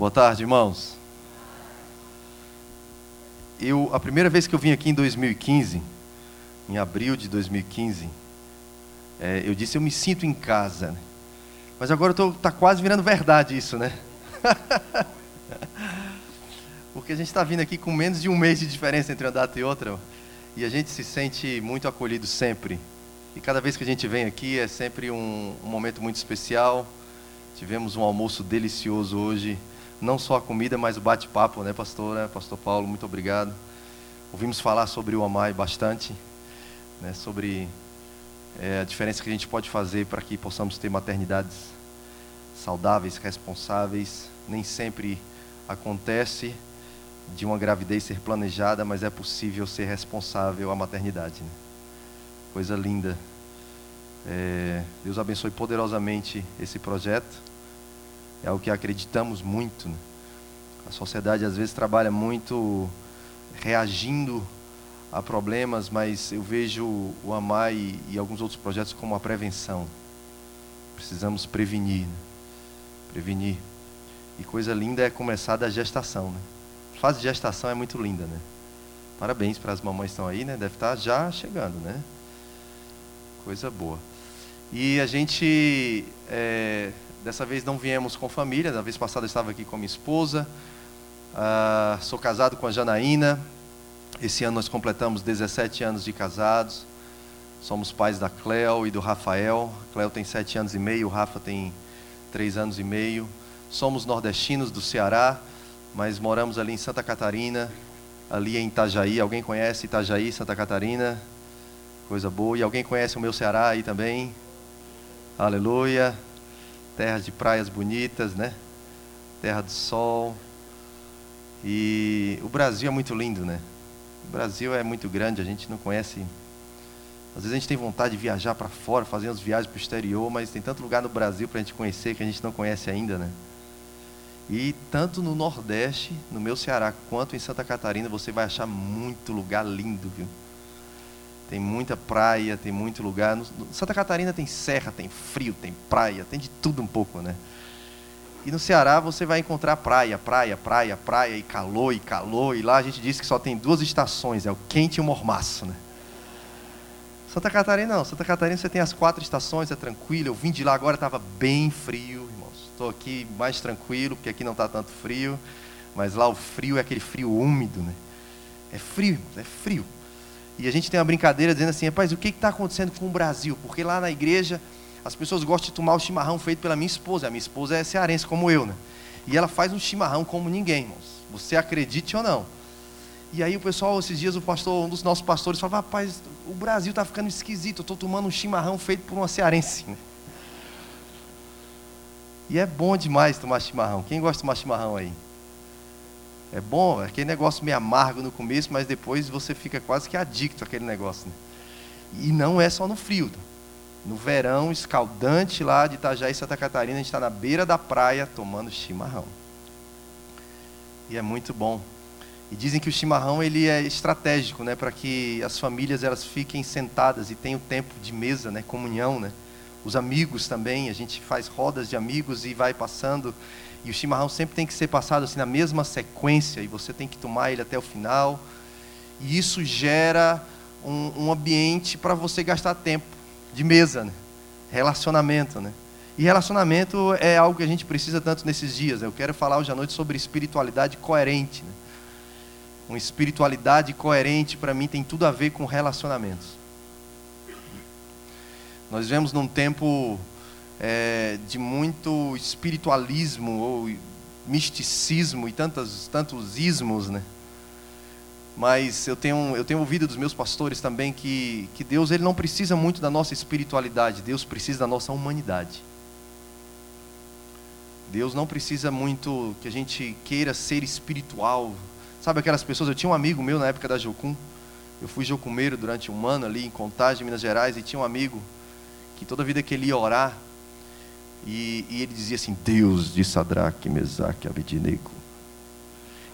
Boa tarde, irmãos. Eu, a primeira vez que eu vim aqui em 2015, em abril de 2015, é, eu disse eu me sinto em casa. Mas agora está quase virando verdade isso, né? Porque a gente está vindo aqui com menos de um mês de diferença entre uma data e outra. E a gente se sente muito acolhido sempre. E cada vez que a gente vem aqui é sempre um, um momento muito especial. Tivemos um almoço delicioso hoje. Não só a comida, mas o bate-papo, né, pastora? Pastor Paulo, muito obrigado. Ouvimos falar sobre o Amai bastante, né, sobre é, a diferença que a gente pode fazer para que possamos ter maternidades saudáveis, responsáveis. Nem sempre acontece de uma gravidez ser planejada, mas é possível ser responsável à maternidade. Né? Coisa linda. É, Deus abençoe poderosamente esse projeto. É algo que acreditamos muito. Né? A sociedade às vezes trabalha muito reagindo a problemas, mas eu vejo o AMAI e, e alguns outros projetos como a prevenção. Precisamos prevenir. Né? Prevenir. E coisa linda é começar da gestação. Né? A fase de gestação é muito linda, né? Parabéns para as mamães que estão aí, né? Deve estar já chegando, né? Coisa boa. E a gente, é, dessa vez não viemos com família, da vez passada eu estava aqui com minha esposa. Ah, sou casado com a Janaína. Esse ano nós completamos 17 anos de casados. Somos pais da Cleo e do Rafael. A Cleo tem 7 anos e meio, o Rafa tem 3 anos e meio. Somos nordestinos do Ceará, mas moramos ali em Santa Catarina, ali em Itajaí. Alguém conhece Itajaí, Santa Catarina? Coisa boa. E alguém conhece o meu Ceará aí também? Aleluia. Terra de praias bonitas, né? Terra do sol. E o Brasil é muito lindo, né? O Brasil é muito grande, a gente não conhece. Às vezes a gente tem vontade de viajar para fora, fazer umas viagens para o exterior, mas tem tanto lugar no Brasil para a gente conhecer que a gente não conhece ainda, né? E tanto no Nordeste, no meu Ceará, quanto em Santa Catarina, você vai achar muito lugar lindo, viu? Tem muita praia, tem muito lugar. Santa Catarina tem serra, tem frio, tem praia, tem de tudo um pouco, né? E no Ceará você vai encontrar praia, praia, praia, praia, e calor, e calor. E lá a gente diz que só tem duas estações, é o quente e o mormaço, né? Santa Catarina não, Santa Catarina você tem as quatro estações, é tranquilo. Eu vim de lá agora, estava bem frio, irmãos. Estou aqui mais tranquilo, porque aqui não está tanto frio. Mas lá o frio é aquele frio úmido, né? É frio, irmãos, é frio. E a gente tem uma brincadeira dizendo assim, rapaz, o que está acontecendo com o Brasil? Porque lá na igreja as pessoas gostam de tomar o chimarrão feito pela minha esposa. A minha esposa é cearense como eu, né? E ela faz um chimarrão como ninguém, irmãos. Você acredite ou não. E aí o pessoal, esses dias, o pastor, um dos nossos pastores, falava, rapaz, o Brasil está ficando esquisito, eu estou tomando um chimarrão feito por uma cearense. Né? E é bom demais tomar chimarrão. Quem gosta de tomar chimarrão aí? É bom, é aquele negócio meio amargo no começo, mas depois você fica quase que adicto àquele negócio. Né? E não é só no frio. No verão escaldante lá de Itajaí, Santa Catarina, a gente está na beira da praia tomando chimarrão. E é muito bom. E dizem que o chimarrão ele é estratégico, né, para que as famílias elas fiquem sentadas e tenham tempo de mesa, né, comunhão, né. Os amigos também, a gente faz rodas de amigos e vai passando e o chimarrão sempre tem que ser passado assim na mesma sequência, e você tem que tomar ele até o final. E isso gera um, um ambiente para você gastar tempo de mesa, né? relacionamento. Né? E relacionamento é algo que a gente precisa tanto nesses dias. Né? Eu quero falar hoje à noite sobre espiritualidade coerente. Né? Uma espiritualidade coerente, para mim, tem tudo a ver com relacionamentos. Nós vivemos num tempo é, de muito espiritualismo ou misticismo e tantos, tantos ismos, né? Mas eu tenho, eu tenho ouvido dos meus pastores também que, que Deus ele não precisa muito da nossa espiritualidade, Deus precisa da nossa humanidade. Deus não precisa muito que a gente queira ser espiritual. Sabe aquelas pessoas? Eu tinha um amigo meu na época da Jocum. Eu fui jocumeiro durante um ano ali em Contagem, Minas Gerais, e tinha um amigo que toda vida que ele ia orar, e, e ele dizia assim: Deus de Sadraque, Mesaque, Abednego.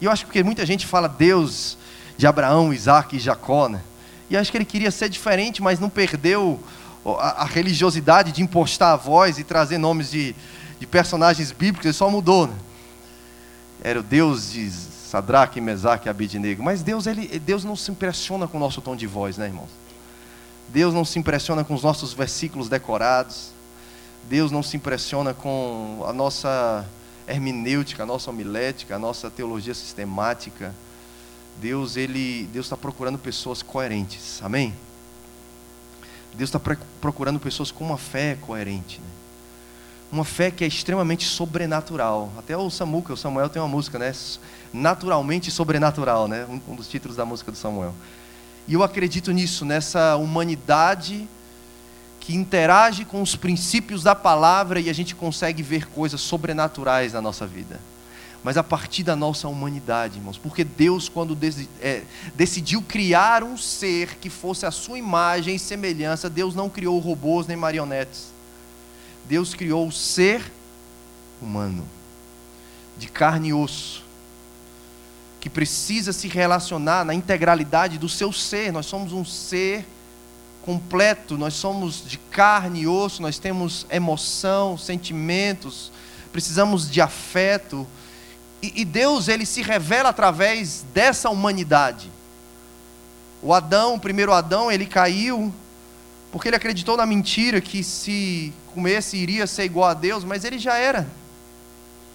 E eu acho que muita gente fala Deus de Abraão, Isaac e Jacó, né? E acho que ele queria ser diferente, mas não perdeu a, a religiosidade de impostar a voz e trazer nomes de, de personagens bíblicos, ele só mudou, né? era o Deus de Sadraque, Mesaque e Abidnego. Mas Deus, ele, Deus não se impressiona com o nosso tom de voz, né, irmãos? Deus não se impressiona com os nossos versículos decorados. Deus não se impressiona com a nossa hermenêutica, a nossa homilética, a nossa teologia sistemática. Deus ele Deus está procurando pessoas coerentes, amém? Deus está procurando pessoas com uma fé coerente, né? uma fé que é extremamente sobrenatural. Até o Samuca, o Samuel tem uma música, né? Naturalmente sobrenatural, né? Um, dos títulos da música do Samuel. E eu acredito nisso, nessa humanidade que interage com os princípios da palavra e a gente consegue ver coisas sobrenaturais na nossa vida. Mas a partir da nossa humanidade, irmãos, porque Deus, quando é, decidiu criar um ser que fosse a sua imagem e semelhança, Deus não criou robôs nem marionetes. Deus criou o ser humano, de carne e osso, que precisa se relacionar na integralidade do seu ser. Nós somos um ser completo, nós somos de carne e osso, nós temos emoção, sentimentos, precisamos de afeto. E, e Deus, ele se revela através dessa humanidade. O Adão, o primeiro Adão, ele caiu porque ele acreditou na mentira que se comesse iria ser igual a Deus, mas ele já era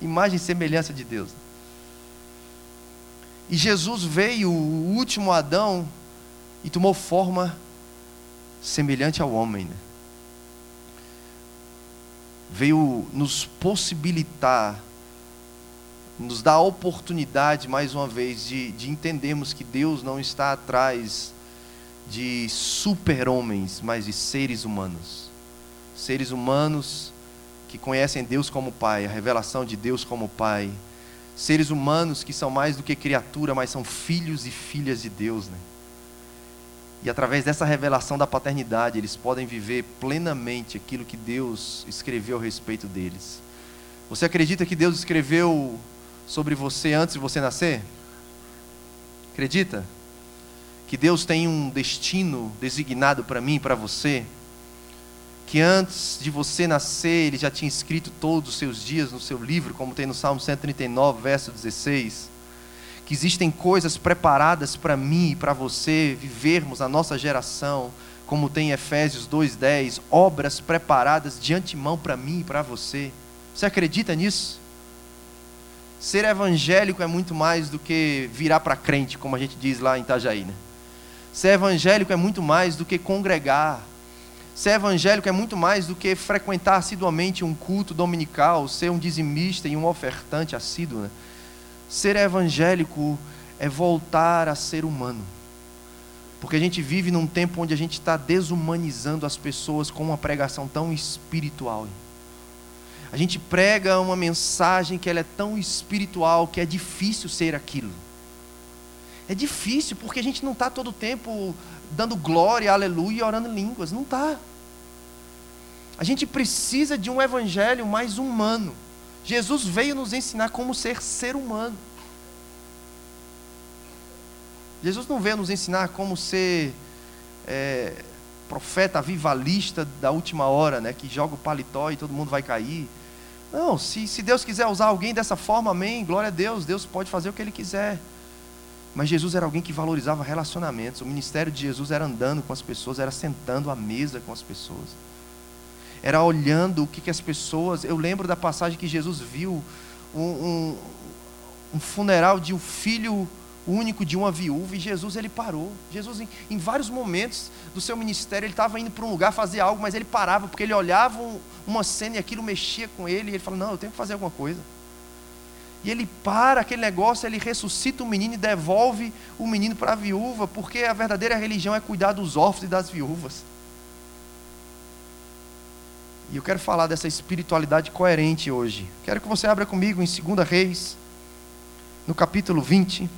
imagem e semelhança de Deus. E Jesus veio, o último Adão, e tomou forma semelhante ao homem. Né? Veio nos possibilitar, nos dar a oportunidade, mais uma vez, de, de entendermos que Deus não está atrás de super-homens, mas de seres humanos. Seres humanos que conhecem Deus como Pai, a revelação de Deus como Pai. Seres humanos que são mais do que criatura, mas são filhos e filhas de Deus, né? E através dessa revelação da paternidade, eles podem viver plenamente aquilo que Deus escreveu a respeito deles. Você acredita que Deus escreveu sobre você antes de você nascer? Acredita? Que Deus tem um destino designado para mim e para você? Que antes de você nascer, Ele já tinha escrito todos os seus dias no seu livro, como tem no Salmo 139, verso 16? Que existem coisas preparadas para mim e para você vivermos a nossa geração, como tem em Efésios 2:10, obras preparadas de antemão para mim e para você. Você acredita nisso? Ser evangélico é muito mais do que virar para crente, como a gente diz lá em Itajaí, né? Ser evangélico é muito mais do que congregar. Ser evangélico é muito mais do que frequentar assiduamente um culto dominical, ser um dizimista e um ofertante assíduo. Né? Ser evangélico é voltar a ser humano. Porque a gente vive num tempo onde a gente está desumanizando as pessoas com uma pregação tão espiritual. A gente prega uma mensagem que ela é tão espiritual que é difícil ser aquilo. É difícil porque a gente não está todo tempo dando glória, aleluia e orando em línguas. Não está. A gente precisa de um evangelho mais humano. Jesus veio nos ensinar como ser ser humano. Jesus não veio nos ensinar como ser é, profeta avivalista da última hora, né, que joga o paletó e todo mundo vai cair. Não, se, se Deus quiser usar alguém dessa forma, amém, glória a Deus, Deus pode fazer o que Ele quiser. Mas Jesus era alguém que valorizava relacionamentos. O ministério de Jesus era andando com as pessoas, era sentando à mesa com as pessoas era olhando o que, que as pessoas. Eu lembro da passagem que Jesus viu um, um, um funeral de um filho único de uma viúva e Jesus ele parou. Jesus em, em vários momentos do seu ministério ele estava indo para um lugar fazer algo, mas ele parava porque ele olhava um, uma cena e aquilo mexia com ele e ele falou: "Não, eu tenho que fazer alguma coisa". E ele para aquele negócio, ele ressuscita o menino e devolve o menino para a viúva, porque a verdadeira religião é cuidar dos órfãos e das viúvas. E eu quero falar dessa espiritualidade coerente hoje. Quero que você abra comigo em 2 Reis, no capítulo 20.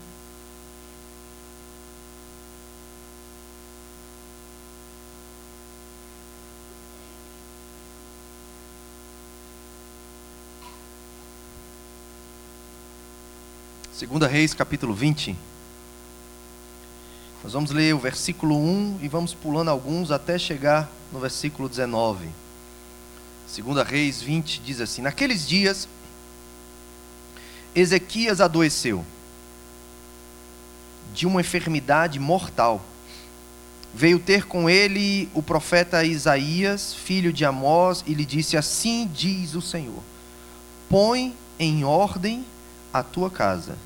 Segunda Reis, capítulo 20. Nós vamos ler o versículo 1 e vamos pulando alguns até chegar no versículo 19. Segunda Reis 20 diz assim: Naqueles dias Ezequias adoeceu de uma enfermidade mortal. Veio ter com ele o profeta Isaías, filho de Amós, e lhe disse: Assim diz o Senhor: Põe em ordem a tua casa,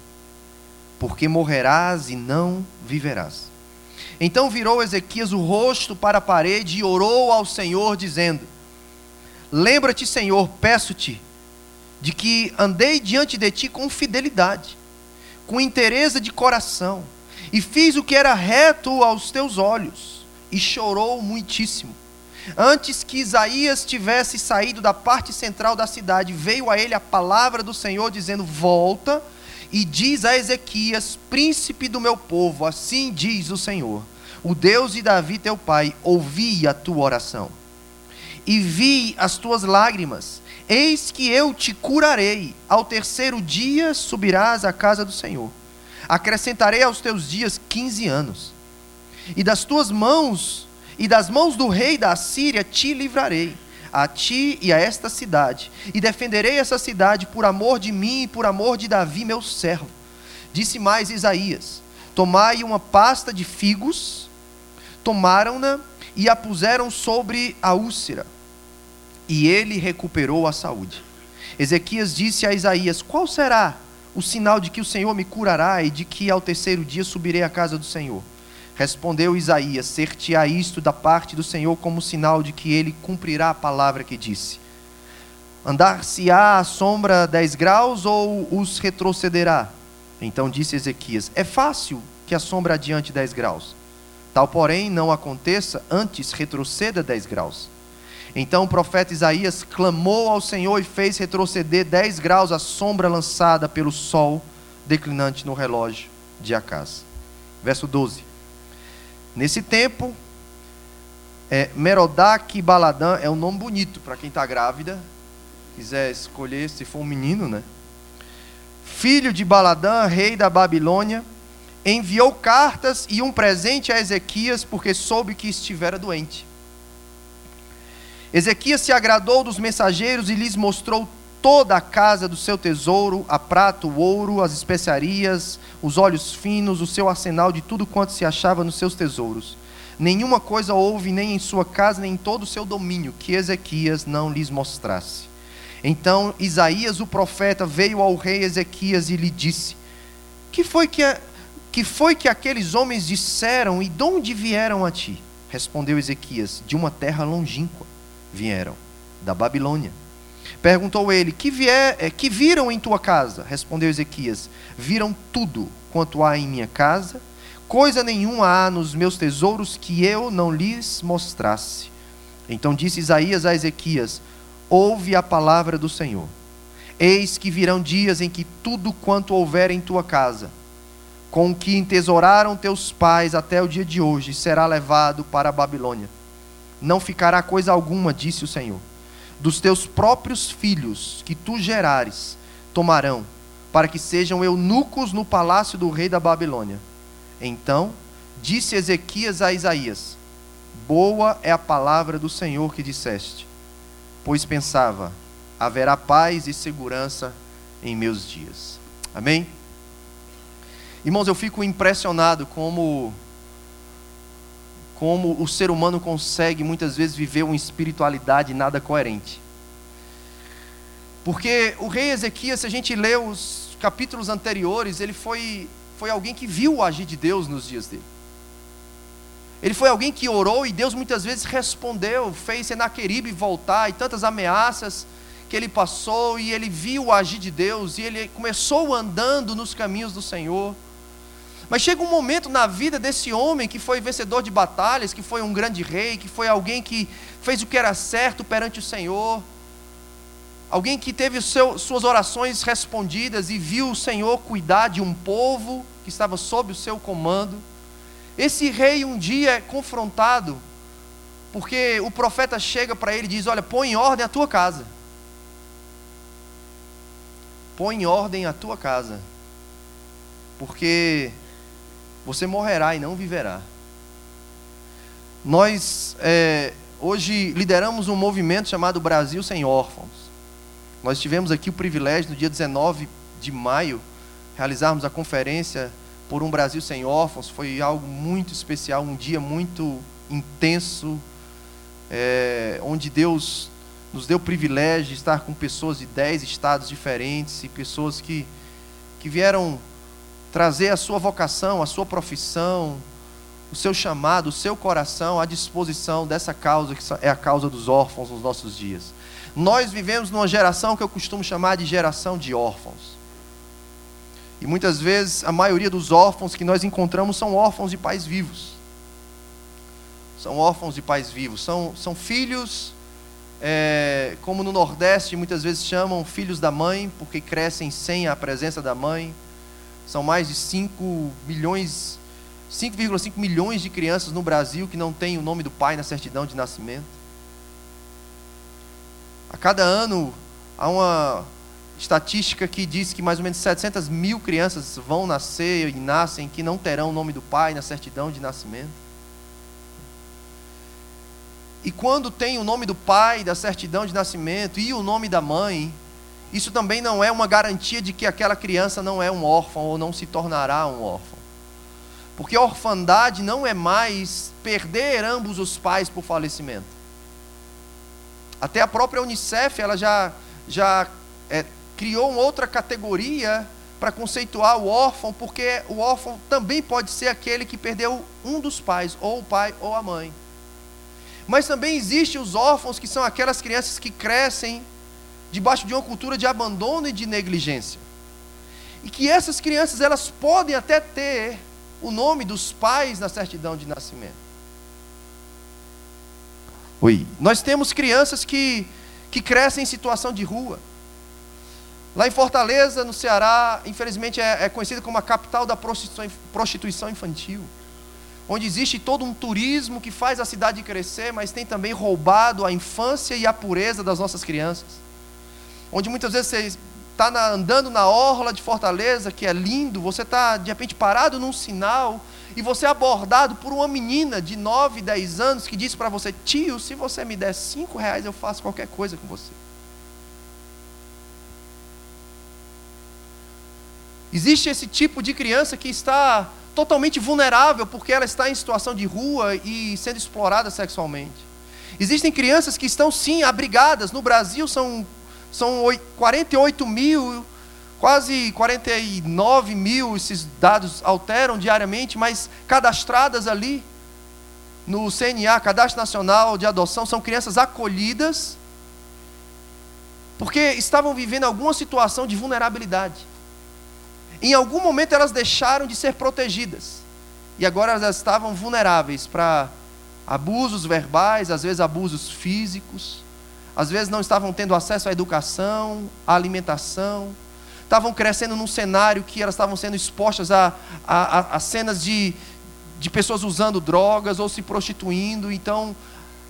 porque morrerás e não viverás. Então virou Ezequias o rosto para a parede e orou ao Senhor, dizendo: Lembra-te, Senhor, peço-te, de que andei diante de ti com fidelidade, com interesse de coração e fiz o que era reto aos teus olhos, e chorou muitíssimo. Antes que Isaías tivesse saído da parte central da cidade, veio a ele a palavra do Senhor, dizendo: Volta e diz a Ezequias, príncipe do meu povo: Assim diz o Senhor, o Deus de Davi teu pai, ouvi a tua oração, e vi as tuas lágrimas. Eis que eu te curarei, ao terceiro dia subirás à casa do Senhor. Acrescentarei aos teus dias quinze anos, e das tuas mãos, e das mãos do rei da Assíria te livrarei, a ti e a esta cidade, e defenderei essa cidade por amor de mim e por amor de Davi, meu servo. Disse mais Isaías: Tomai uma pasta de figos, tomaram-na e a puseram sobre a úlcera, e ele recuperou a saúde. Ezequias disse a Isaías: Qual será o sinal de que o Senhor me curará e de que ao terceiro dia subirei à casa do Senhor. Respondeu Isaías: Ser-te-á isto da parte do Senhor como sinal de que ele cumprirá a palavra que disse. Andar-se-á à sombra dez graus ou os retrocederá? Então disse Ezequias: É fácil que a sombra adiante dez graus. Tal, porém, não aconteça, antes retroceda dez graus. Então o profeta Isaías clamou ao Senhor e fez retroceder dez graus a sombra lançada pelo sol declinante no relógio de Acas. Verso 12. Nesse tempo, é, Merodach Baladã é um nome bonito para quem está grávida, quiser escolher se for um menino, né? Filho de Baladã, rei da Babilônia, enviou cartas e um presente a Ezequias porque soube que estivera doente. Ezequias se agradou dos mensageiros e lhes mostrou toda a casa do seu tesouro, a prata, o ouro, as especiarias, os óleos finos, o seu arsenal de tudo quanto se achava nos seus tesouros. Nenhuma coisa houve nem em sua casa, nem em todo o seu domínio, que Ezequias não lhes mostrasse. Então Isaías, o profeta, veio ao rei Ezequias e lhe disse: Que foi que, que foi que aqueles homens disseram e de onde vieram a ti? Respondeu Ezequias: De uma terra longínqua vieram da Babilônia. Perguntou ele: que, vier, eh, que viram em tua casa? Respondeu Ezequias: Viram tudo quanto há em minha casa, coisa nenhuma há nos meus tesouros que eu não lhes mostrasse. Então disse Isaías a Ezequias: Ouve a palavra do Senhor. Eis que virão dias em que tudo quanto houver em tua casa, com o que entesouraram teus pais até o dia de hoje, será levado para a Babilônia não ficará coisa alguma, disse o Senhor. Dos teus próprios filhos que tu gerares, tomarão, para que sejam eunucos no palácio do rei da Babilônia. Então disse Ezequias a Isaías: Boa é a palavra do Senhor que disseste, pois pensava: haverá paz e segurança em meus dias. Amém? Irmãos, eu fico impressionado como como o ser humano consegue muitas vezes viver uma espiritualidade nada coerente. Porque o rei Ezequias, se a gente lê os capítulos anteriores, ele foi, foi alguém que viu o agir de Deus nos dias dele. Ele foi alguém que orou e Deus muitas vezes respondeu, fez Senaqueribe voltar e tantas ameaças que ele passou e ele viu o agir de Deus e ele começou andando nos caminhos do Senhor. Mas chega um momento na vida desse homem que foi vencedor de batalhas, que foi um grande rei, que foi alguém que fez o que era certo perante o Senhor, alguém que teve seu, suas orações respondidas e viu o Senhor cuidar de um povo que estava sob o seu comando. Esse rei um dia é confrontado, porque o profeta chega para ele e diz: Olha, põe em ordem a tua casa. Põe em ordem a tua casa, porque você morrerá e não viverá. Nós é, hoje lideramos um movimento chamado Brasil Sem Órfãos. Nós tivemos aqui o privilégio, no dia 19 de maio, realizarmos a conferência por um Brasil sem órfãos. Foi algo muito especial, um dia muito intenso, é, onde Deus nos deu o privilégio de estar com pessoas de dez estados diferentes e pessoas que, que vieram trazer a sua vocação, a sua profissão, o seu chamado, o seu coração à disposição dessa causa que é a causa dos órfãos nos nossos dias. Nós vivemos numa geração que eu costumo chamar de geração de órfãos. E muitas vezes a maioria dos órfãos que nós encontramos são órfãos de pais vivos. São órfãos de pais vivos. São, são filhos, é, como no Nordeste muitas vezes chamam, filhos da mãe, porque crescem sem a presença da mãe. São mais de 5 milhões, 5,5 milhões de crianças no Brasil que não têm o nome do pai na certidão de nascimento. A cada ano há uma estatística que diz que mais ou menos 700 mil crianças vão nascer e nascem que não terão o nome do pai na certidão de nascimento. E quando tem o nome do pai da certidão de nascimento e o nome da mãe, isso também não é uma garantia de que aquela criança não é um órfão ou não se tornará um órfão. Porque a orfandade não é mais perder ambos os pais por falecimento. Até a própria Unicef ela já, já é, criou uma outra categoria para conceituar o órfão, porque o órfão também pode ser aquele que perdeu um dos pais, ou o pai ou a mãe. Mas também existem os órfãos que são aquelas crianças que crescem debaixo de uma cultura de abandono e de negligência. E que essas crianças elas podem até ter o nome dos pais na certidão de nascimento. Oi. Nós temos crianças que, que crescem em situação de rua. Lá em Fortaleza, no Ceará, infelizmente é, é conhecida como a capital da prostituição, prostituição infantil. Onde existe todo um turismo que faz a cidade crescer, mas tem também roubado a infância e a pureza das nossas crianças. Onde muitas vezes você está andando na orla de Fortaleza, que é lindo, você está de repente parado num sinal e você é abordado por uma menina de 9, 10 anos que diz para você: Tio, se você me der 5 reais, eu faço qualquer coisa com você. Existe esse tipo de criança que está totalmente vulnerável porque ela está em situação de rua e sendo explorada sexualmente. Existem crianças que estão sim abrigadas. No Brasil são, são 48 mil, quase 49 mil, esses dados alteram diariamente, mas cadastradas ali no CNA, Cadastro Nacional de Adoção, são crianças acolhidas porque estavam vivendo alguma situação de vulnerabilidade. Em algum momento elas deixaram de ser protegidas. E agora elas estavam vulneráveis para abusos verbais, às vezes abusos físicos, às vezes não estavam tendo acesso à educação, à alimentação, estavam crescendo num cenário que elas estavam sendo expostas a, a, a, cenas de, de pessoas usando drogas ou se prostituindo, então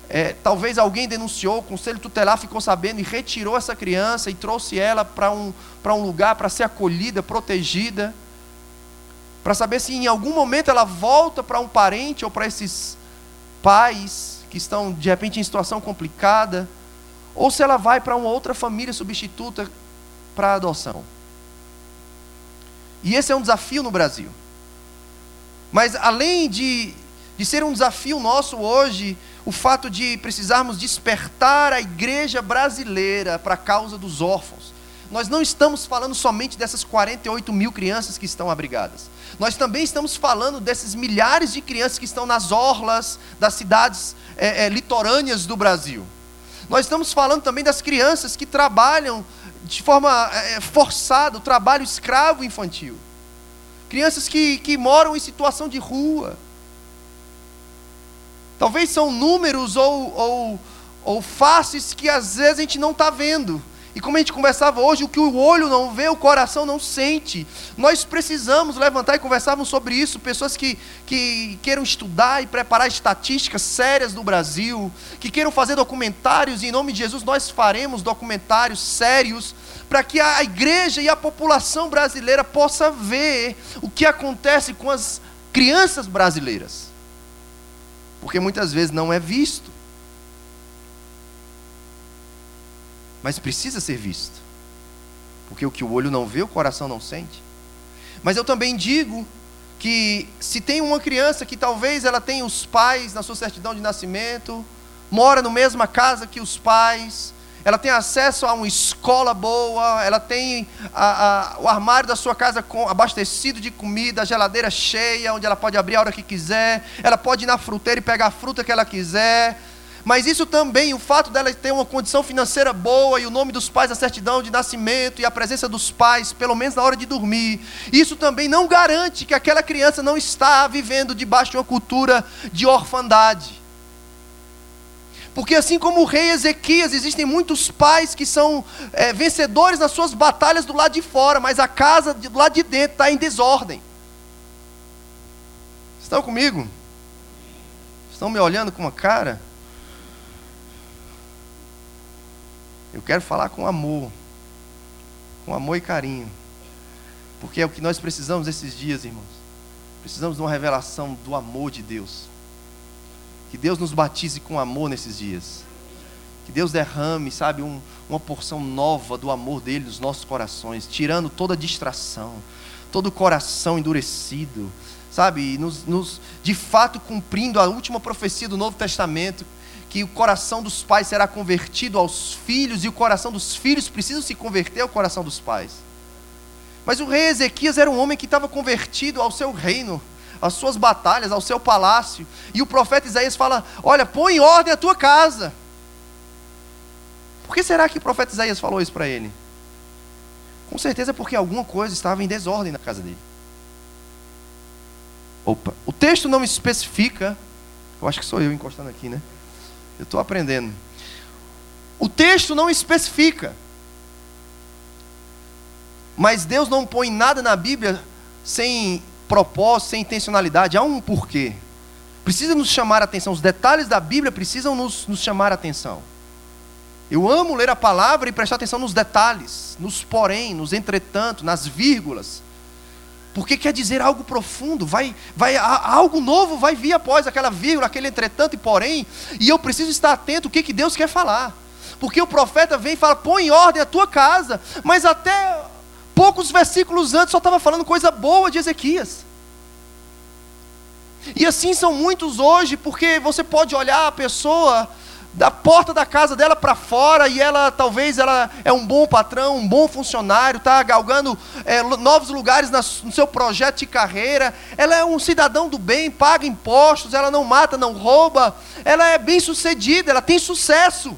é, talvez alguém denunciou, o conselho tutelar ficou sabendo e retirou essa criança e trouxe ela para um, um lugar para ser acolhida, protegida, para saber se em algum momento ela volta para um parente ou para esses pais que estão de repente em situação complicada, ou se ela vai para uma outra família substituta para adoção. E esse é um desafio no Brasil. Mas além de, de ser um desafio nosso hoje, o fato de precisarmos despertar a igreja brasileira para a causa dos órfãos. Nós não estamos falando somente dessas 48 mil crianças que estão abrigadas. Nós também estamos falando desses milhares de crianças que estão nas orlas das cidades é, é, litorâneas do Brasil. Nós estamos falando também das crianças que trabalham de forma é, forçada, o trabalho escravo infantil. Crianças que, que moram em situação de rua Talvez são números ou, ou, ou faces que às vezes a gente não está vendo. E como a gente conversava hoje, o que o olho não vê, o coração não sente. Nós precisamos levantar e conversarmos sobre isso. Pessoas que, que queiram estudar e preparar estatísticas sérias do Brasil, que queiram fazer documentários, e em nome de Jesus nós faremos documentários sérios, para que a igreja e a população brasileira possa ver o que acontece com as crianças brasileiras porque muitas vezes não é visto. Mas precisa ser visto. Porque o que o olho não vê, o coração não sente. Mas eu também digo que se tem uma criança que talvez ela tenha os pais na sua certidão de nascimento, mora na mesma casa que os pais, ela tem acesso a uma escola boa, ela tem a, a, o armário da sua casa com, abastecido de comida, a geladeira cheia, onde ela pode abrir a hora que quiser, ela pode ir na fruteira e pegar a fruta que ela quiser, mas isso também, o fato dela ter uma condição financeira boa e o nome dos pais, a certidão de nascimento e a presença dos pais, pelo menos na hora de dormir, isso também não garante que aquela criança não está vivendo debaixo de uma cultura de orfandade. Porque assim como o rei Ezequias, existem muitos pais que são é, vencedores nas suas batalhas do lado de fora, mas a casa do lado de dentro está em desordem. Estão comigo? Estão me olhando com uma cara? Eu quero falar com amor, com amor e carinho, porque é o que nós precisamos esses dias, irmãos. Precisamos de uma revelação do amor de Deus. Que Deus nos batize com amor nesses dias. Que Deus derrame, sabe, um, uma porção nova do amor dele nos nossos corações, tirando toda distração, todo o coração endurecido, sabe, nos, nos, de fato cumprindo a última profecia do Novo Testamento, que o coração dos pais será convertido aos filhos e o coração dos filhos precisa se converter ao coração dos pais. Mas o rei Ezequias era um homem que estava convertido ao seu reino, às suas batalhas, ao seu palácio. E o profeta Isaías fala: Olha, põe em ordem a tua casa. Por que será que o profeta Isaías falou isso para ele? Com certeza porque alguma coisa estava em desordem na casa dele. Opa, o texto não especifica, eu acho que sou eu encostando aqui, né? Eu estou aprendendo. O texto não especifica. Mas Deus não põe nada na Bíblia sem propósito, sem intencionalidade. Há um porquê. Precisa nos chamar a atenção. Os detalhes da Bíblia precisam nos, nos chamar a atenção. Eu amo ler a palavra e prestar atenção nos detalhes, nos porém, nos entretanto, nas vírgulas porque quer dizer algo profundo, vai, vai, algo novo vai vir após aquela vírgula, aquele entretanto e porém, e eu preciso estar atento o que, que Deus quer falar, porque o profeta vem e fala: põe em ordem a tua casa, mas até poucos versículos antes só estava falando coisa boa de Ezequias. E assim são muitos hoje, porque você pode olhar a pessoa da porta da casa dela para fora e ela talvez ela é um bom patrão, um bom funcionário, está galgando é, novos lugares no seu projeto de carreira. Ela é um cidadão do bem, paga impostos, ela não mata, não rouba, ela é bem sucedida, ela tem sucesso.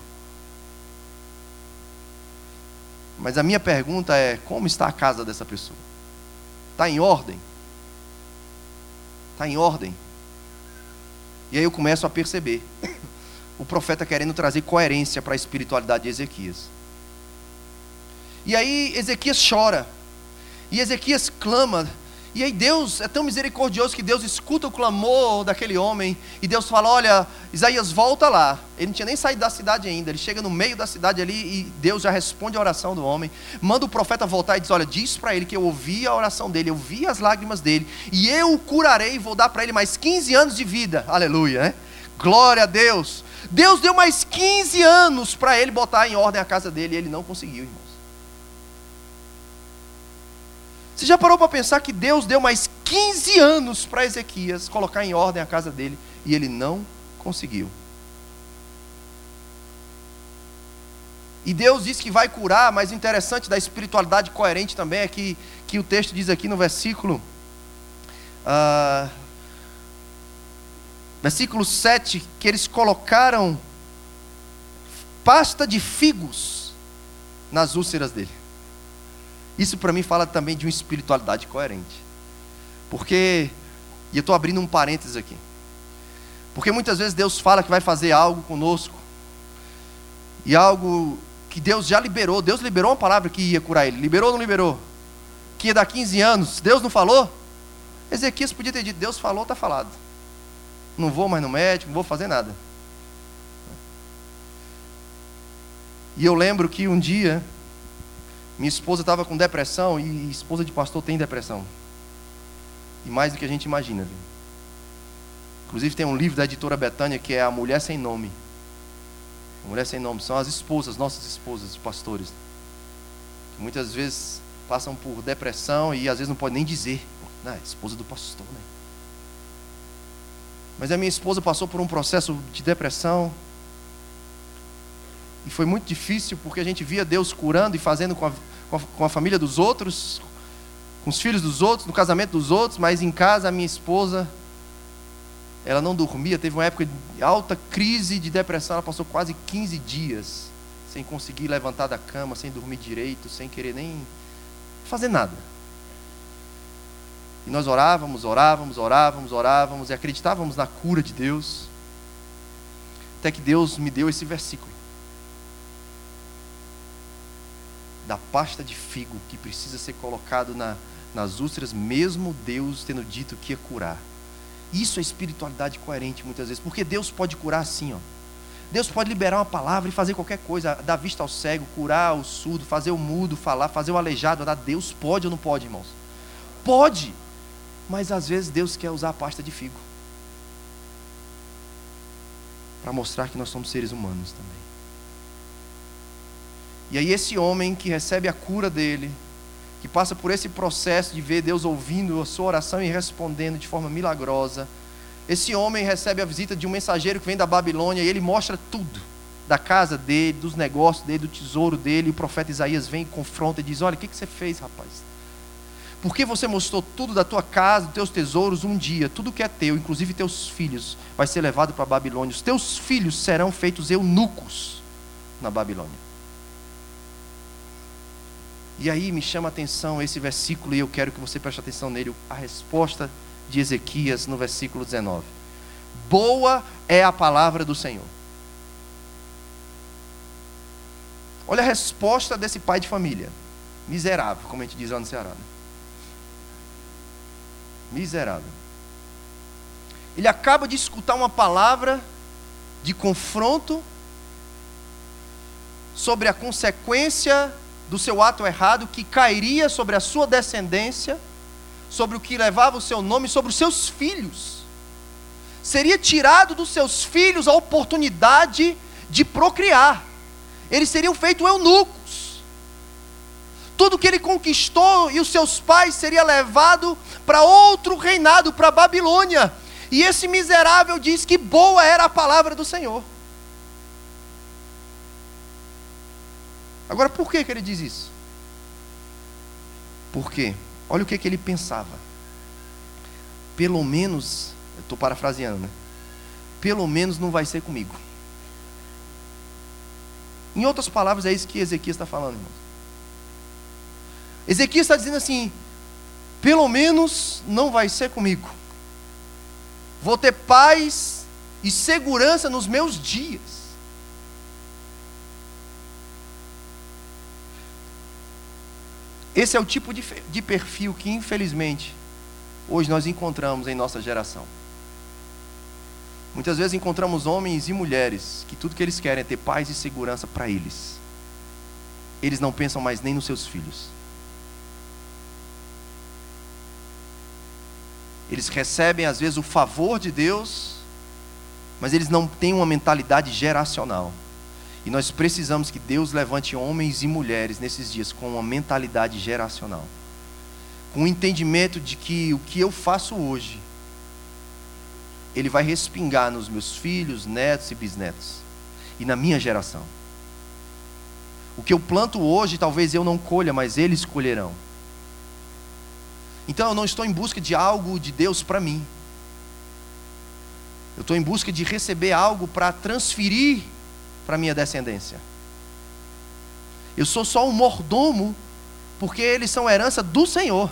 Mas a minha pergunta é: como está a casa dessa pessoa? Está em ordem? Está em ordem? E aí eu começo a perceber o profeta querendo trazer coerência para a espiritualidade de Ezequias. E aí Ezequias chora. E Ezequias clama. E aí Deus é tão misericordioso que Deus escuta o clamor daquele homem. E Deus fala: Olha, Isaías, volta lá. Ele não tinha nem saído da cidade ainda. Ele chega no meio da cidade ali e Deus já responde a oração do homem. Manda o profeta voltar e diz: Olha, diz para ele que eu ouvi a oração dele, eu vi as lágrimas dele. E eu o curarei e vou dar para ele mais 15 anos de vida. Aleluia, né? Glória a Deus. Deus deu mais 15 anos para ele botar em ordem a casa dele e ele não conseguiu, irmãos. Você já parou para pensar que Deus deu mais 15 anos para Ezequias colocar em ordem a casa dele e ele não conseguiu? E Deus diz que vai curar, mas o interessante da espiritualidade coerente também é que, que o texto diz aqui no versículo. Uh, versículo 7, que eles colocaram pasta de figos nas úlceras dele. Isso para mim fala também de uma espiritualidade coerente. Porque, e eu estou abrindo um parênteses aqui. Porque muitas vezes Deus fala que vai fazer algo conosco, e algo que Deus já liberou, Deus liberou uma palavra que ia curar ele, liberou ou não liberou? Que ia dar 15 anos, Deus não falou? Ezequias podia ter dito, Deus falou, está falado não vou mais no médico, não vou fazer nada. E eu lembro que um dia, minha esposa estava com depressão, e esposa de pastor tem depressão. E mais do que a gente imagina. Viu? Inclusive tem um livro da editora Betânia que é A Mulher Sem Nome. A Mulher Sem Nome são as esposas, nossas esposas, de pastores. Muitas vezes passam por depressão e às vezes não pode nem dizer. É esposa do pastor, né? Mas a minha esposa passou por um processo de depressão. E foi muito difícil porque a gente via Deus curando e fazendo com a, com a, com a família dos outros, com os filhos dos outros, no casamento dos outros, mas em casa a minha esposa, ela não dormia, teve uma época de alta crise de depressão, ela passou quase 15 dias sem conseguir levantar da cama, sem dormir direito, sem querer nem fazer nada. E nós orávamos, orávamos, orávamos, orávamos e acreditávamos na cura de Deus. Até que Deus me deu esse versículo. Da pasta de figo que precisa ser colocado na, nas úlceras, mesmo Deus tendo dito que ia curar. Isso é espiritualidade coerente muitas vezes, porque Deus pode curar assim, ó. Deus pode liberar uma palavra e fazer qualquer coisa, dar vista ao cego, curar o surdo, fazer o mudo falar, fazer o aleijado andar. Deus pode ou não pode, irmãos? Pode, mas às vezes Deus quer usar a pasta de figo para mostrar que nós somos seres humanos também. E aí, esse homem que recebe a cura dele, que passa por esse processo de ver Deus ouvindo a sua oração e respondendo de forma milagrosa, esse homem recebe a visita de um mensageiro que vem da Babilônia e ele mostra tudo da casa dele, dos negócios dele, do tesouro dele. E o profeta Isaías vem e confronta e diz: Olha, o que, que você fez, rapaz? Porque você mostrou tudo da tua casa, dos teus tesouros, um dia, tudo que é teu, inclusive teus filhos, vai ser levado para a Babilônia. Os teus filhos serão feitos eunucos na Babilônia. E aí me chama a atenção esse versículo e eu quero que você preste atenção nele. A resposta de Ezequias no versículo 19. Boa é a palavra do Senhor. Olha a resposta desse pai de família. Miserável, como a gente diz lá no Ceará. Né? Miserável. Ele acaba de escutar uma palavra de confronto sobre a consequência do seu ato errado que cairia sobre a sua descendência sobre o que levava o seu nome, sobre os seus filhos. Seria tirado dos seus filhos a oportunidade de procriar. Eles seriam feitos eunucos. Tudo que ele conquistou e os seus pais seria levado para outro reinado, para Babilônia. E esse miserável diz que boa era a palavra do Senhor. Agora, por que, que ele diz isso? Por quê? Olha o que, que ele pensava. Pelo menos, eu estou parafraseando, né? Pelo menos não vai ser comigo. Em outras palavras, é isso que Ezequias está falando, irmãos. Ezequias está dizendo assim: pelo menos não vai ser comigo. Vou ter paz e segurança nos meus dias. Esse é o tipo de, de perfil que, infelizmente, hoje nós encontramos em nossa geração. Muitas vezes encontramos homens e mulheres que tudo que eles querem é ter paz e segurança para eles. Eles não pensam mais nem nos seus filhos. Eles recebem às vezes o favor de Deus, mas eles não têm uma mentalidade geracional. E nós precisamos que Deus levante homens e mulheres nesses dias com uma mentalidade geracional. Com o entendimento de que o que eu faço hoje, ele vai respingar nos meus filhos, netos e bisnetos. E na minha geração. O que eu planto hoje, talvez eu não colha, mas eles colherão. Então eu não estou em busca de algo de Deus para mim. Eu estou em busca de receber algo para transferir para minha descendência. Eu sou só um mordomo, porque eles são herança do Senhor.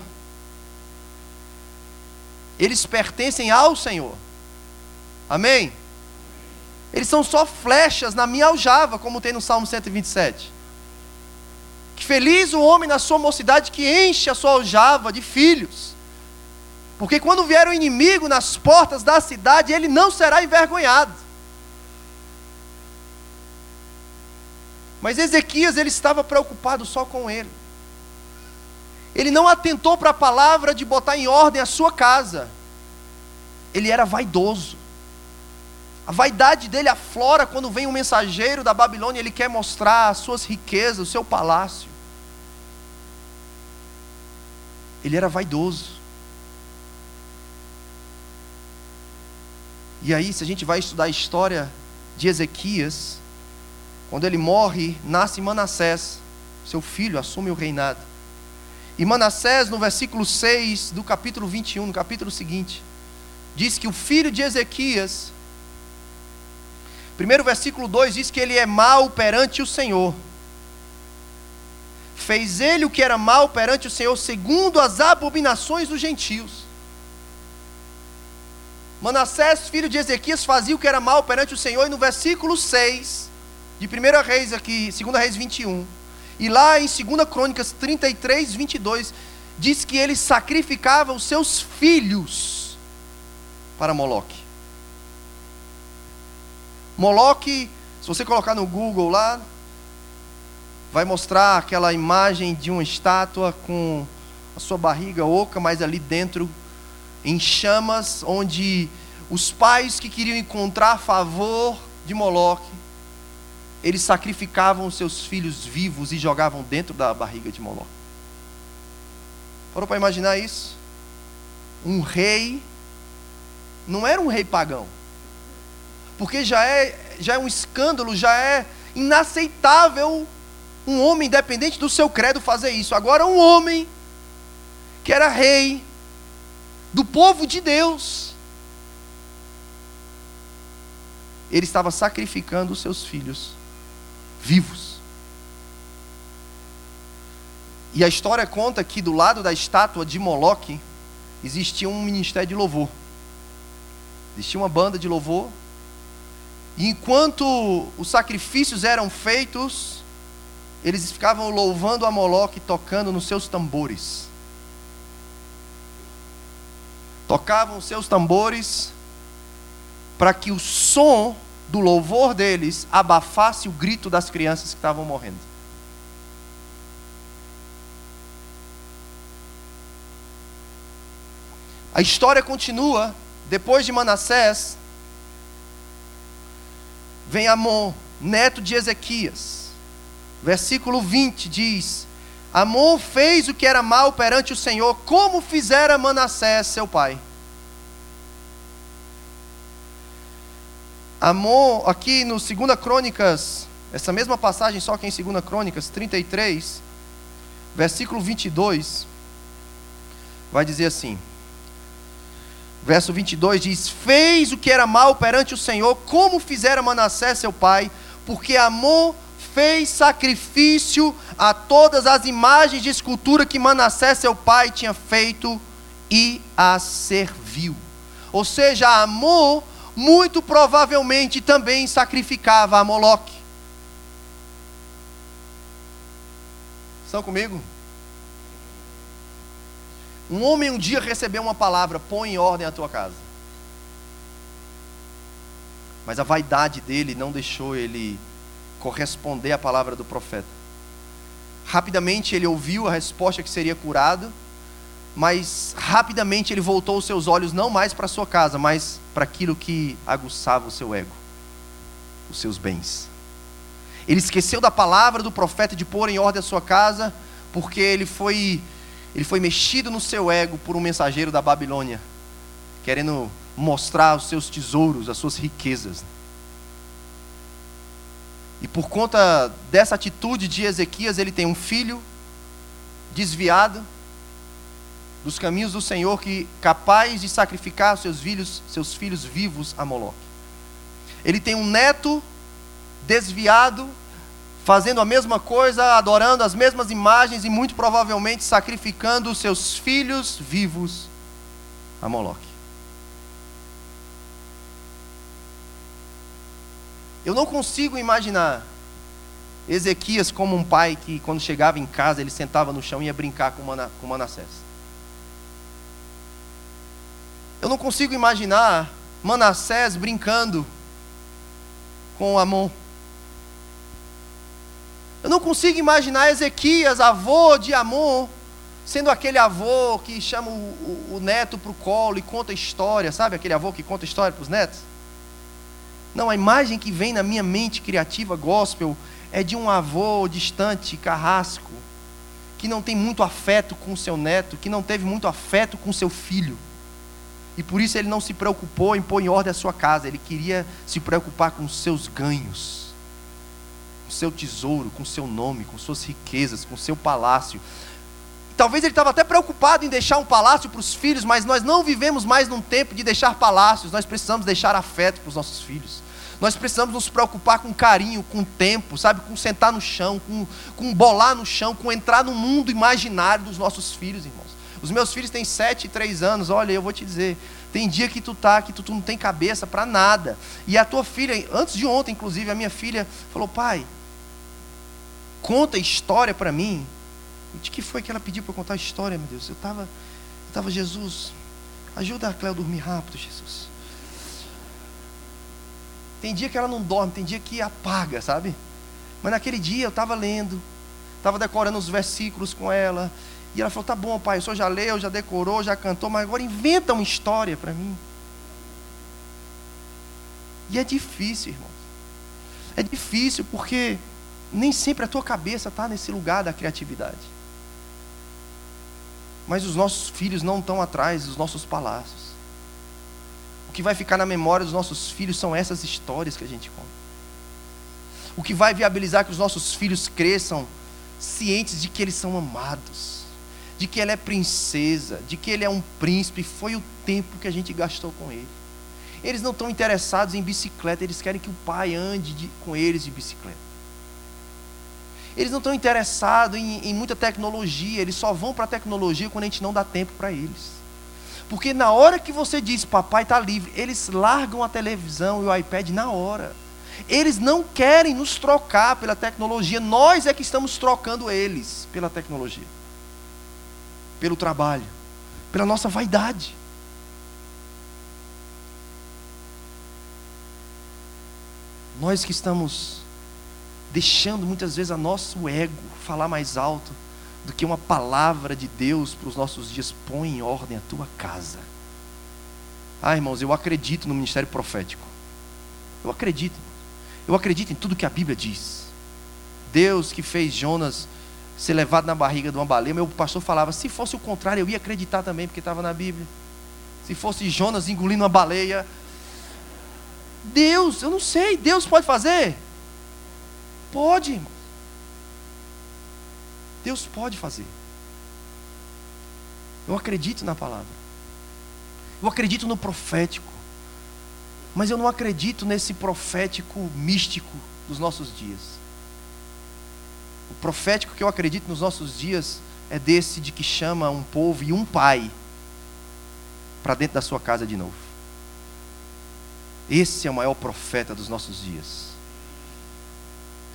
Eles pertencem ao Senhor. Amém? Eles são só flechas na minha aljava, como tem no Salmo 127. Que feliz o homem na sua mocidade que enche a sua aljava de filhos. Porque quando vier o inimigo nas portas da cidade, ele não será envergonhado. Mas Ezequias ele estava preocupado só com ele. Ele não atentou para a palavra de botar em ordem a sua casa. Ele era vaidoso. A vaidade dele aflora quando vem um mensageiro da Babilônia, ele quer mostrar as suas riquezas, o seu palácio. Ele era vaidoso. E aí, se a gente vai estudar a história de Ezequias, quando ele morre, nasce Manassés, seu filho assume o reinado. E Manassés, no versículo 6 do capítulo 21, no capítulo seguinte, diz que o filho de Ezequias, primeiro versículo 2 diz que ele é mau perante o Senhor. Fez ele o que era mal perante o Senhor, segundo as abominações dos gentios. Manassés, filho de Ezequias, fazia o que era mal perante o Senhor, e no versículo 6 de 1 Reis aqui, 2 Reis 21, e lá em 2 Crônicas 33, 22, diz que ele sacrificava os seus filhos para Moloque. Moloque, se você colocar no Google lá, vai mostrar aquela imagem de uma estátua com a sua barriga oca, mas ali dentro em chamas, onde os pais que queriam encontrar favor de Moloque eles sacrificavam seus filhos vivos e jogavam dentro da barriga de Moloque. Foram para imaginar isso? Um rei não era um rei pagão. Porque já é, já é um escândalo, já é inaceitável um homem independente do seu credo fazer isso. Agora um homem que era rei do povo de Deus, ele estava sacrificando os seus filhos vivos. E a história conta que do lado da estátua de Moloque existia um ministério de louvor. Existia uma banda de louvor. E enquanto os sacrifícios eram feitos, eles ficavam louvando a Moloque, tocando nos seus tambores. Tocavam seus tambores para que o som do louvor deles abafasse o grito das crianças que estavam morrendo. A história continua, depois de Manassés, vem Amon, neto de Ezequias. Versículo 20 diz: Amon fez o que era mal perante o Senhor, como fizera Manassés, seu pai. Amon, aqui no 2 Crônicas, essa mesma passagem, só que em 2 Crônicas 33, versículo 22, vai dizer assim: Verso 22 diz: Fez o que era mal perante o Senhor, como fizera Manassés seu pai, porque Amon fez sacrifício a todas as imagens de escultura que Manassés seu pai tinha feito e as serviu. Ou seja, Amon muito provavelmente também sacrificava a Moloque. Estão comigo? Um homem um dia recebeu uma palavra: põe em ordem a tua casa. Mas a vaidade dele não deixou ele corresponder à palavra do profeta. Rapidamente ele ouviu a resposta que seria curado mas rapidamente ele voltou os seus olhos não mais para a sua casa, mas para aquilo que aguçava o seu ego, os seus bens. Ele esqueceu da palavra do profeta de pôr em ordem a sua casa, porque ele foi ele foi mexido no seu ego por um mensageiro da Babilônia, querendo mostrar os seus tesouros, as suas riquezas. E por conta dessa atitude de Ezequias, ele tem um filho desviado, dos caminhos do Senhor que capaz de sacrificar seus filhos, seus filhos vivos a Moloque. Ele tem um neto desviado, fazendo a mesma coisa, adorando as mesmas imagens e muito provavelmente sacrificando os seus filhos vivos a Moloque. Eu não consigo imaginar Ezequias como um pai que, quando chegava em casa, ele sentava no chão e ia brincar com Manassés. Eu não consigo imaginar Manassés brincando com Amon. Eu não consigo imaginar Ezequias, avô de Amon, sendo aquele avô que chama o, o, o neto para o colo e conta história, sabe? Aquele avô que conta história para os netos. Não, a imagem que vem na minha mente criativa gospel é de um avô distante, carrasco, que não tem muito afeto com seu neto, que não teve muito afeto com seu filho. E por isso ele não se preocupou em pôr em ordem a sua casa, ele queria se preocupar com seus ganhos, com seu tesouro, com seu nome, com suas riquezas, com seu palácio. Talvez ele estava até preocupado em deixar um palácio para os filhos, mas nós não vivemos mais num tempo de deixar palácios, nós precisamos deixar afeto para os nossos filhos. Nós precisamos nos preocupar com carinho, com tempo, sabe? Com sentar no chão, com, com bolar no chão, com entrar no mundo imaginário dos nossos filhos, irmãos. Os meus filhos têm sete e três anos, olha, eu vou te dizer, tem dia que tu tá, que tu, tu não tem cabeça para nada. E a tua filha, antes de ontem, inclusive, a minha filha falou, pai, conta história para mim. De que foi que ela pediu para contar história, meu Deus? Eu estava, eu tava, Jesus, ajuda a Cléo a dormir rápido, Jesus. Tem dia que ela não dorme, tem dia que apaga, sabe? Mas naquele dia eu estava lendo, estava decorando os versículos com ela. E ela falou: Tá bom, pai, o senhor já leu, já decorou, já cantou, mas agora inventa uma história para mim. E é difícil, irmão. É difícil porque nem sempre a tua cabeça está nesse lugar da criatividade. Mas os nossos filhos não estão atrás dos nossos palácios que vai ficar na memória dos nossos filhos são essas histórias que a gente conta. O que vai viabilizar que os nossos filhos cresçam cientes de que eles são amados, de que ela é princesa, de que ele é um príncipe, foi o tempo que a gente gastou com ele. Eles não estão interessados em bicicleta, eles querem que o pai ande de, com eles de bicicleta. Eles não estão interessados em, em muita tecnologia, eles só vão para a tecnologia quando a gente não dá tempo para eles. Porque na hora que você diz, papai está livre, eles largam a televisão e o iPad na hora. Eles não querem nos trocar pela tecnologia, nós é que estamos trocando eles pela tecnologia, pelo trabalho, pela nossa vaidade. Nós que estamos deixando muitas vezes a nosso ego falar mais alto do que uma palavra de Deus para os nossos dias. Põe em ordem a tua casa. Ah, irmãos, eu acredito no ministério profético. Eu acredito. Eu acredito em tudo que a Bíblia diz. Deus que fez Jonas ser levado na barriga de uma baleia. Meu pastor falava: se fosse o contrário, eu ia acreditar também, porque estava na Bíblia. Se fosse Jonas engolindo uma baleia. Deus, eu não sei, Deus pode fazer? Pode, irmão. Deus pode fazer. Eu acredito na palavra. Eu acredito no profético. Mas eu não acredito nesse profético místico dos nossos dias. O profético que eu acredito nos nossos dias é desse de que chama um povo e um pai para dentro da sua casa de novo. Esse é o maior profeta dos nossos dias.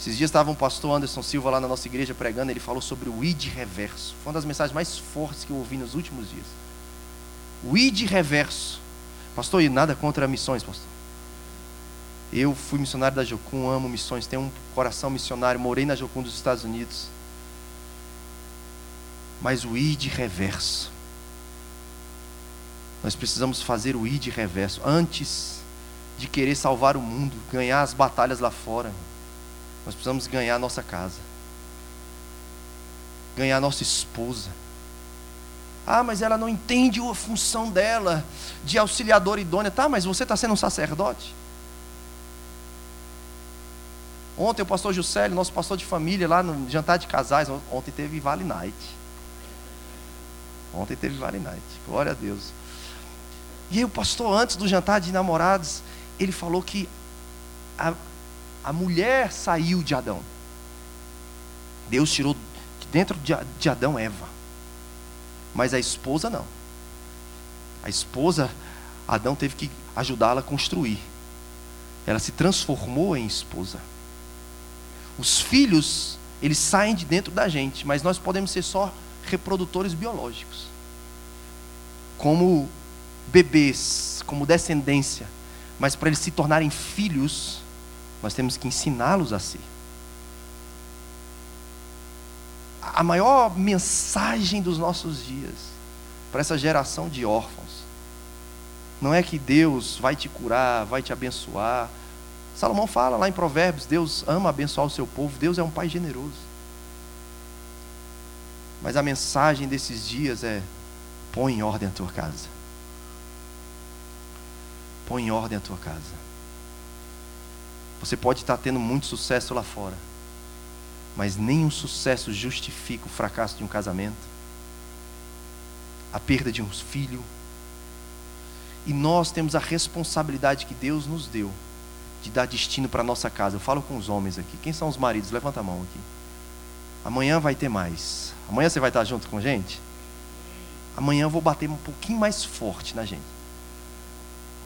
Esses dias estava um pastor Anderson Silva lá na nossa igreja pregando, ele falou sobre o id reverso. Foi uma das mensagens mais fortes que eu ouvi nos últimos dias. O id reverso. Pastor, e nada contra missões, pastor. Eu fui missionário da Jocum, amo missões, tenho um coração missionário, morei na Jocum dos Estados Unidos. Mas o id reverso. Nós precisamos fazer o id reverso antes de querer salvar o mundo, ganhar as batalhas lá fora. Nós precisamos ganhar nossa casa, ganhar nossa esposa. Ah, mas ela não entende a função dela de auxiliadora idônea. Tá, mas você está sendo um sacerdote? Ontem o pastor Juscelio, nosso pastor de família, lá no jantar de casais, ontem teve Vale Night. Ontem teve Vale Night. Glória a Deus. E aí o pastor, antes do jantar de namorados, ele falou que a, a mulher saiu de Adão. Deus tirou de dentro de Adão Eva. Mas a esposa não. A esposa, Adão teve que ajudá-la a construir. Ela se transformou em esposa. Os filhos, eles saem de dentro da gente, mas nós podemos ser só reprodutores biológicos. Como bebês, como descendência. Mas para eles se tornarem filhos, nós temos que ensiná-los a ser. A maior mensagem dos nossos dias para essa geração de órfãos não é que Deus vai te curar, vai te abençoar. Salomão fala lá em Provérbios: Deus ama abençoar o seu povo, Deus é um pai generoso. Mas a mensagem desses dias é: põe em ordem a tua casa. Põe em ordem a tua casa. Você pode estar tendo muito sucesso lá fora, mas nenhum sucesso justifica o fracasso de um casamento, a perda de um filho. E nós temos a responsabilidade que Deus nos deu de dar destino para a nossa casa. Eu falo com os homens aqui. Quem são os maridos? Levanta a mão aqui. Amanhã vai ter mais. Amanhã você vai estar junto com a gente? Amanhã eu vou bater um pouquinho mais forte na gente.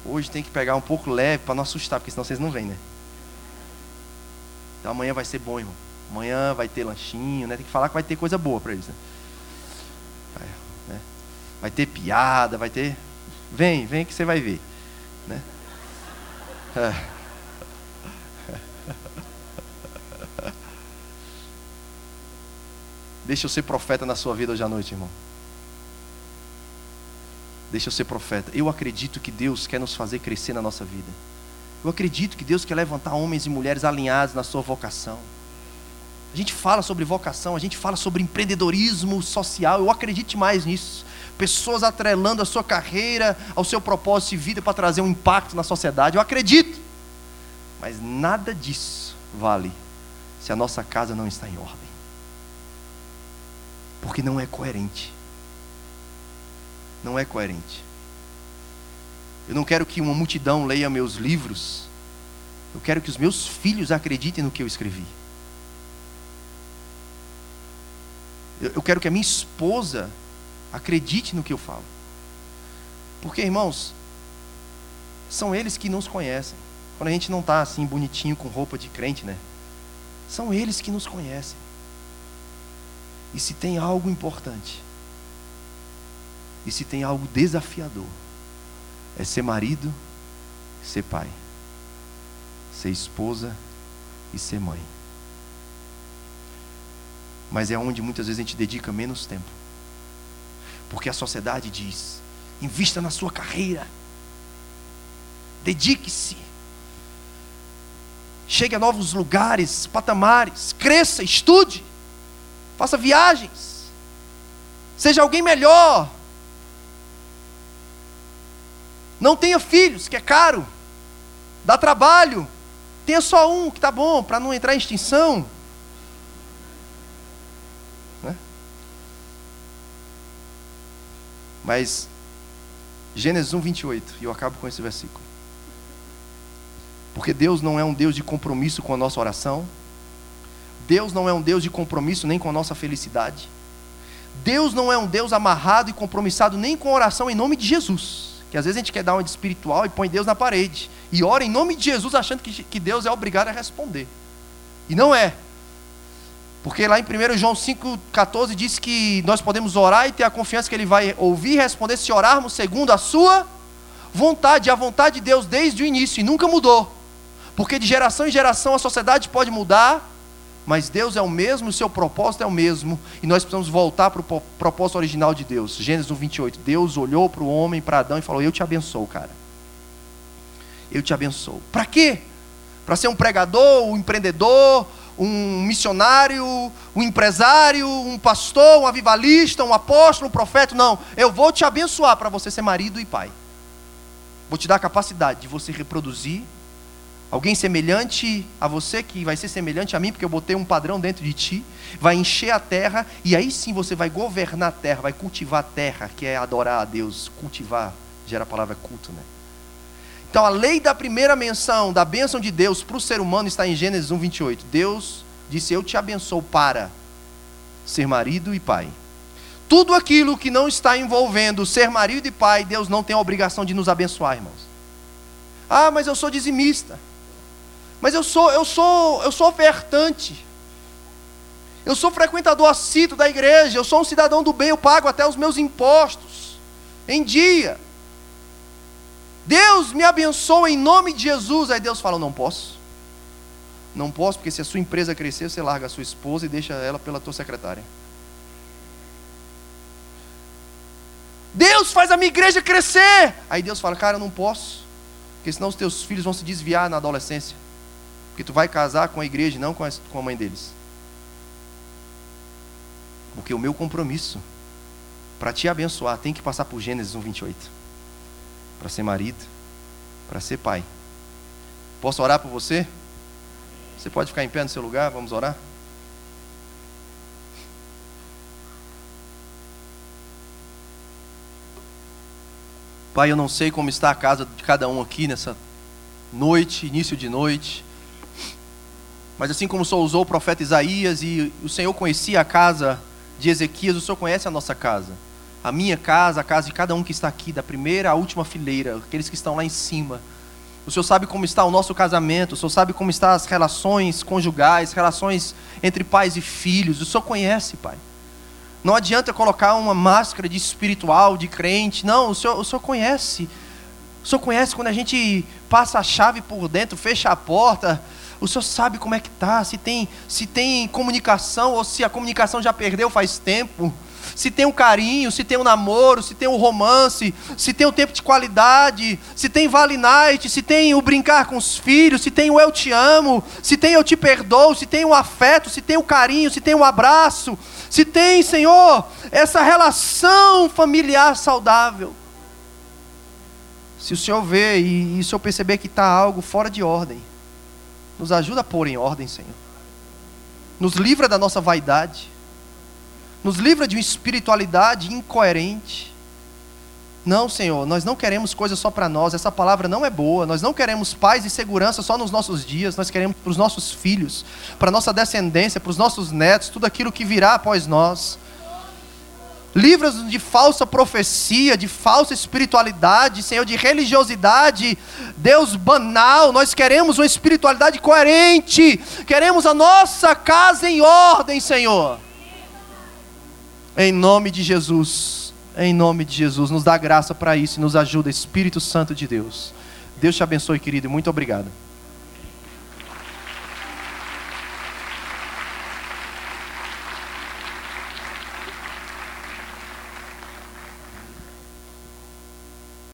Hoje tem que pegar um pouco leve para não assustar, porque senão vocês não vêm, né? Então amanhã vai ser bom, irmão. Amanhã vai ter lanchinho, né? Tem que falar que vai ter coisa boa para eles, né? Vai, né? vai ter piada, vai ter. Vem, vem que você vai ver, né? É. Deixa eu ser profeta na sua vida hoje à noite, irmão. Deixa eu ser profeta. Eu acredito que Deus quer nos fazer crescer na nossa vida. Eu acredito que Deus quer levantar homens e mulheres alinhados na sua vocação. A gente fala sobre vocação, a gente fala sobre empreendedorismo social. Eu acredito mais nisso. Pessoas atrelando a sua carreira ao seu propósito de vida para trazer um impacto na sociedade. Eu acredito. Mas nada disso vale se a nossa casa não está em ordem. Porque não é coerente. Não é coerente. Eu não quero que uma multidão leia meus livros. Eu quero que os meus filhos acreditem no que eu escrevi. Eu quero que a minha esposa acredite no que eu falo. Porque, irmãos, são eles que nos conhecem. Quando a gente não está assim bonitinho com roupa de crente, né? São eles que nos conhecem. E se tem algo importante, e se tem algo desafiador, é ser marido, ser pai, ser esposa e ser mãe. Mas é onde muitas vezes a gente dedica menos tempo. Porque a sociedade diz: invista na sua carreira, dedique-se, chegue a novos lugares, patamares, cresça, estude, faça viagens, seja alguém melhor, não tenha filhos, que é caro. Dá trabalho. Tenha só um, que está bom, para não entrar em extinção. Né? Mas, Gênesis 1, 28, e eu acabo com esse versículo. Porque Deus não é um Deus de compromisso com a nossa oração. Deus não é um Deus de compromisso nem com a nossa felicidade. Deus não é um Deus amarrado e compromissado nem com a oração em nome de Jesus. Que às vezes a gente quer dar uma de espiritual e põe Deus na parede. E ora em nome de Jesus achando que, que Deus é obrigado a responder. E não é. Porque lá em 1 João 5,14 diz que nós podemos orar e ter a confiança que Ele vai ouvir e responder se orarmos segundo a sua vontade. A vontade de Deus desde o início e nunca mudou. Porque de geração em geração a sociedade pode mudar, mas Deus é o mesmo, o seu propósito é o mesmo, e nós precisamos voltar para o propósito original de Deus. Gênesis 1, 28. Deus olhou para o homem, para Adão, e falou: Eu te abençoo, cara. Eu te abençoo. Para quê? Para ser um pregador, um empreendedor, um missionário, um empresário, um pastor, um avivalista, um apóstolo, um profeta. Não. Eu vou te abençoar para você ser marido e pai. Vou te dar a capacidade de você reproduzir Alguém semelhante a você, que vai ser semelhante a mim, porque eu botei um padrão dentro de ti, vai encher a terra, e aí sim você vai governar a terra, vai cultivar a terra, que é adorar a Deus. Cultivar gera a palavra culto, né? Então a lei da primeira menção, da bênção de Deus para o ser humano está em Gênesis 1, 28. Deus disse: Eu te abençoo para ser marido e pai. Tudo aquilo que não está envolvendo ser marido e pai, Deus não tem a obrigação de nos abençoar, irmãos. Ah, mas eu sou dizimista. Mas eu sou, eu sou, eu sou ofertante. Eu sou frequentador assíduo da igreja, eu sou um cidadão do bem, eu pago até os meus impostos em dia. Deus me abençoa em nome de Jesus. Aí Deus fala: Não posso. Não posso, porque se a sua empresa crescer, você larga a sua esposa e deixa ela pela tua secretária. Deus faz a minha igreja crescer. Aí Deus fala: Cara, eu não posso, porque senão os teus filhos vão se desviar na adolescência. Porque tu vai casar com a igreja e não com a, com a mãe deles. Porque o meu compromisso para te abençoar tem que passar por Gênesis 1:28. Para ser marido, para ser pai. Posso orar por você? Você pode ficar em pé no seu lugar, vamos orar? Pai, eu não sei como está a casa de cada um aqui nessa noite, início de noite. Mas assim como o Senhor usou o profeta Isaías e o Senhor conhecia a casa de Ezequias, o Senhor conhece a nossa casa. A minha casa, a casa de cada um que está aqui, da primeira à última fileira, aqueles que estão lá em cima. O Senhor sabe como está o nosso casamento, o Senhor sabe como estão as relações conjugais, relações entre pais e filhos. O Senhor conhece, Pai. Não adianta colocar uma máscara de espiritual, de crente. Não, o Senhor, o Senhor conhece. O Senhor conhece quando a gente passa a chave por dentro, fecha a porta. O Senhor sabe como é que tá, se tem, se tem comunicação ou se a comunicação já perdeu faz tempo. Se tem um carinho, se tem um namoro, se tem um romance, se tem um tempo de qualidade, se tem vale night, se tem o brincar com os filhos, se tem o eu te amo, se tem eu te perdoo, se tem o afeto, se tem o carinho, se tem o abraço, se tem, Senhor, essa relação familiar saudável. Se o Senhor vê e, e o Senhor perceber que está algo fora de ordem, nos ajuda a pôr em ordem, Senhor. Nos livra da nossa vaidade. Nos livra de uma espiritualidade incoerente. Não, Senhor, nós não queremos coisas só para nós, essa palavra não é boa. Nós não queremos paz e segurança só nos nossos dias, nós queremos para os nossos filhos, para nossa descendência, para os nossos netos, tudo aquilo que virá após nós. Livra-nos de falsa profecia, de falsa espiritualidade, Senhor, de religiosidade, Deus banal. Nós queremos uma espiritualidade coerente, queremos a nossa casa em ordem, Senhor. Em nome de Jesus. Em nome de Jesus, nos dá graça para isso e nos ajuda, Espírito Santo de Deus. Deus te abençoe, querido, e muito obrigado.